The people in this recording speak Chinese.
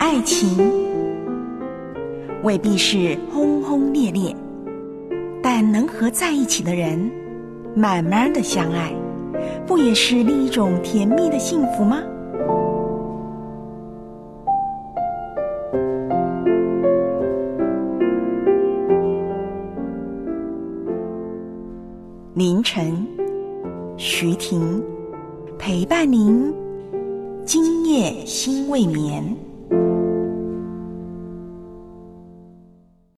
爱情未必是轰轰烈烈，但能和在一起的人，慢慢的相爱，不也是另一种甜蜜的幸福吗？凌晨，徐婷陪伴您，今夜心未眠。